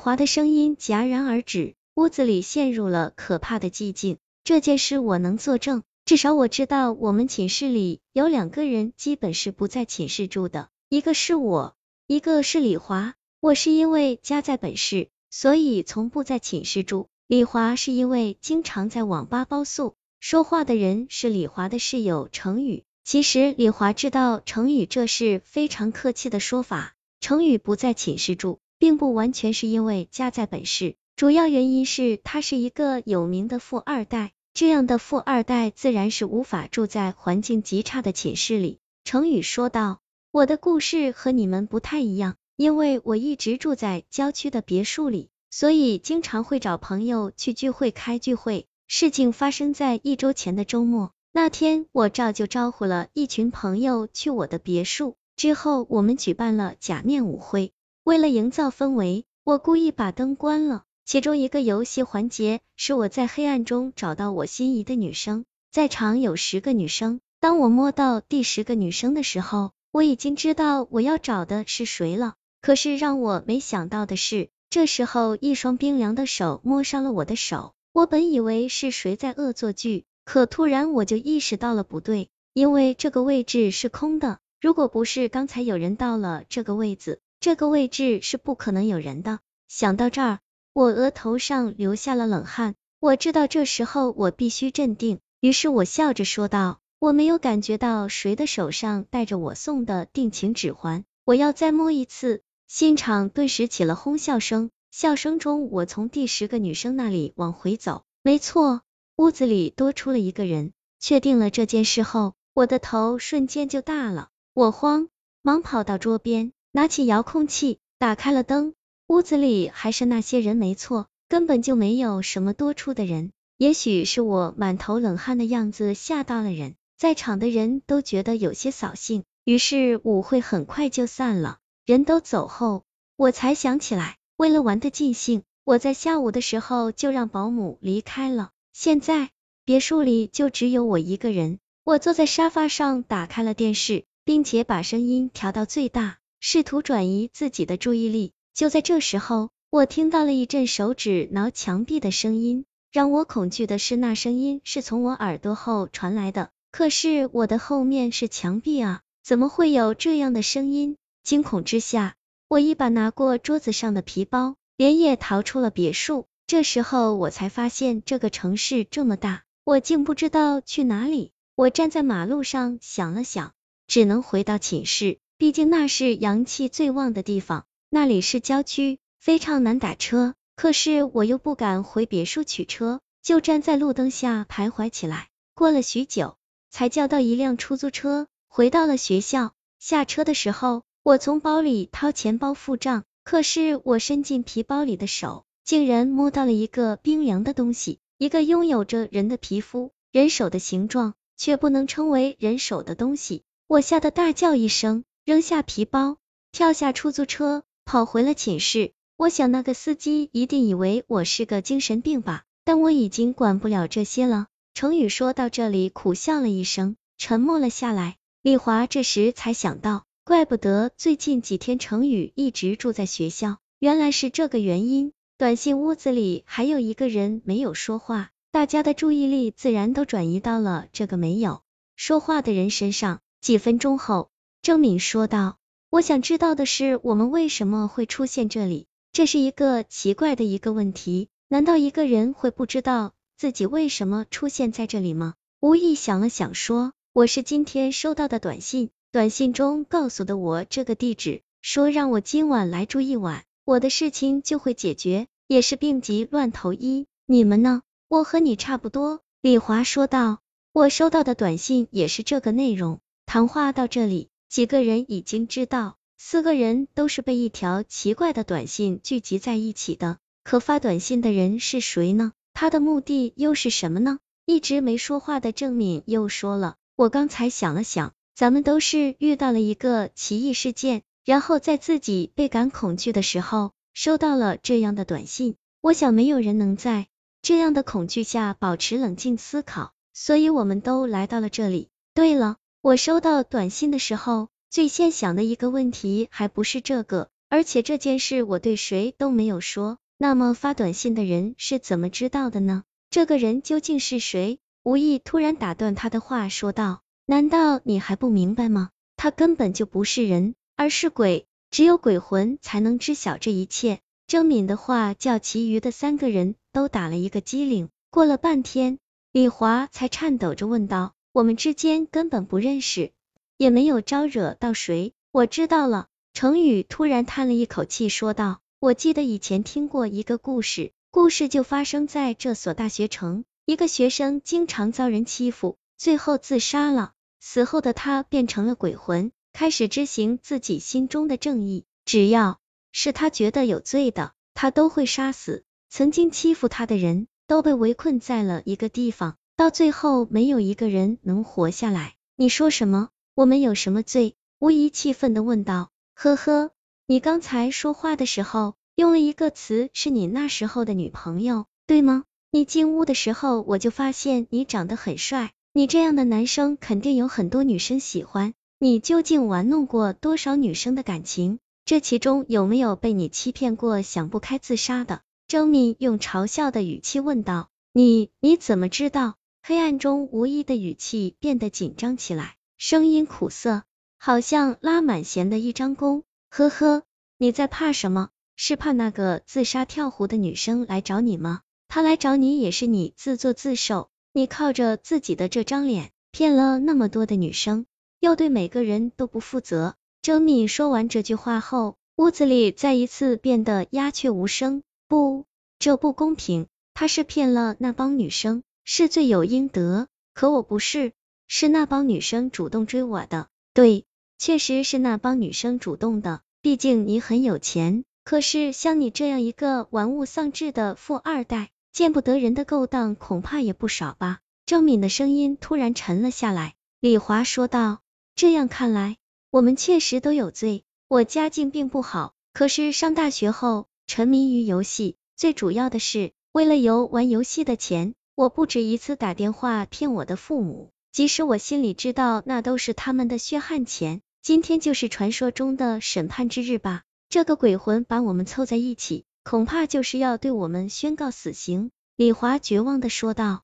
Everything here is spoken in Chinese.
华的声音戛然而止，屋子里陷入了可怕的寂静。这件事我能作证，至少我知道我们寝室里有两个人基本是不在寝室住的，一个是我，一个是李华。我是因为家在本市，所以从不在寝室住。李华是因为经常在网吧包宿。说话的人是李华的室友程宇。其实李华知道程宇这是非常客气的说法。程宇不在寝室住，并不完全是因为家在本市，主要原因是他是一个有名的富二代。这样的富二代自然是无法住在环境极差的寝室里。程宇说道：“我的故事和你们不太一样，因为我一直住在郊区的别墅里。”所以经常会找朋友去聚会开聚会。事情发生在一周前的周末，那天我照旧招呼了一群朋友去我的别墅，之后我们举办了假面舞会。为了营造氛围，我故意把灯关了。其中一个游戏环节是我在黑暗中找到我心仪的女生，在场有十个女生。当我摸到第十个女生的时候，我已经知道我要找的是谁了。可是让我没想到的是。这时候，一双冰凉的手摸上了我的手。我本以为是谁在恶作剧，可突然我就意识到了不对，因为这个位置是空的。如果不是刚才有人到了这个位置，这个位置是不可能有人的。想到这儿，我额头上流下了冷汗。我知道这时候我必须镇定，于是我笑着说道：“我没有感觉到谁的手上带着我送的定情指环，我要再摸一次。”现场顿时起了哄笑声，笑声中，我从第十个女生那里往回走，没错，屋子里多出了一个人。确定了这件事后，我的头瞬间就大了，我慌忙跑到桌边，拿起遥控器，打开了灯。屋子里还是那些人，没错，根本就没有什么多出的人。也许是我满头冷汗的样子吓到了人，在场的人都觉得有些扫兴，于是舞会很快就散了。人都走后，我才想起来，为了玩的尽兴，我在下午的时候就让保姆离开了。现在别墅里就只有我一个人，我坐在沙发上，打开了电视，并且把声音调到最大，试图转移自己的注意力。就在这时候，我听到了一阵手指挠墙壁的声音。让我恐惧的是，那声音是从我耳朵后传来的，可是我的后面是墙壁啊，怎么会有这样的声音？惊恐之下，我一把拿过桌子上的皮包，连夜逃出了别墅。这时候我才发现这个城市这么大，我竟不知道去哪里。我站在马路上想了想，只能回到寝室，毕竟那是阳气最旺的地方，那里是郊区，非常难打车。可是我又不敢回别墅取车，就站在路灯下徘徊起来。过了许久，才叫到一辆出租车，回到了学校。下车的时候。我从包里掏钱包付账，可是我伸进皮包里的手，竟然摸到了一个冰凉的东西，一个拥有着人的皮肤、人手的形状，却不能称为人手的东西。我吓得大叫一声，扔下皮包，跳下出租车，跑回了寝室。我想那个司机一定以为我是个精神病吧，但我已经管不了这些了。程宇说到这里，苦笑了一声，沉默了下来。丽华这时才想到。怪不得最近几天程宇一直住在学校，原来是这个原因。短信屋子里还有一个人没有说话，大家的注意力自然都转移到了这个没有说话的人身上。几分钟后，郑敏说道：“我想知道的是，我们为什么会出现这里？这是一个奇怪的一个问题。难道一个人会不知道自己为什么出现在这里吗？”吴意想了想说：“我是今天收到的短信。”短信中告诉的我这个地址，说让我今晚来住一晚，我的事情就会解决，也是病急乱投医。你们呢？我和你差不多。李华说道。我收到的短信也是这个内容。谈话到这里，几个人已经知道，四个人都是被一条奇怪的短信聚集在一起的。可发短信的人是谁呢？他的目的又是什么呢？一直没说话的郑敏又说了，我刚才想了想。咱们都是遇到了一个奇异事件，然后在自己倍感恐惧的时候，收到了这样的短信。我想没有人能在这样的恐惧下保持冷静思考，所以我们都来到了这里。对了，我收到短信的时候，最先想的一个问题还不是这个，而且这件事我对谁都没有说。那么发短信的人是怎么知道的呢？这个人究竟是谁？吴意突然打断他的话，说道：“难道你还不明白吗？他根本就不是人，而是鬼，只有鬼魂才能知晓这一切。”郑敏的话叫其余的三个人都打了一个激灵。过了半天，李华才颤抖着问道：“我们之间根本不认识，也没有招惹到谁。”我知道了。程宇突然叹了一口气，说道。我记得以前听过一个故事，故事就发生在这所大学城。一个学生经常遭人欺负，最后自杀了。死后的他变成了鬼魂，开始执行自己心中的正义。只要是他觉得有罪的，他都会杀死。曾经欺负他的人都被围困在了一个地方，到最后没有一个人能活下来。你说什么？我们有什么罪？吴仪气愤的问道。呵呵。你刚才说话的时候用了一个词，是你那时候的女朋友，对吗？你进屋的时候我就发现你长得很帅，你这样的男生肯定有很多女生喜欢。你究竟玩弄过多少女生的感情？这其中有没有被你欺骗过，想不开自杀的？周敏用嘲笑的语气问道。你你怎么知道？黑暗中无意的语气变得紧张起来，声音苦涩，好像拉满弦的一张弓。呵呵，你在怕什么？是怕那个自杀跳湖的女生来找你吗？她来找你也是你自作自受，你靠着自己的这张脸骗了那么多的女生，又对每个人都不负责。周敏说完这句话后，屋子里再一次变得鸦雀无声。不，这不公平，他是骗了那帮女生，是罪有应得。可我不是，是那帮女生主动追我的。对。确实是那帮女生主动的，毕竟你很有钱。可是像你这样一个玩物丧志的富二代，见不得人的勾当恐怕也不少吧？郑敏的声音突然沉了下来。李华说道：“这样看来，我们确实都有罪。我家境并不好，可是上大学后沉迷于游戏，最主要的是为了游玩游戏的钱，我不止一次打电话骗我的父母，即使我心里知道那都是他们的血汗钱。”今天就是传说中的审判之日吧？这个鬼魂把我们凑在一起，恐怕就是要对我们宣告死刑。李华绝望的说道。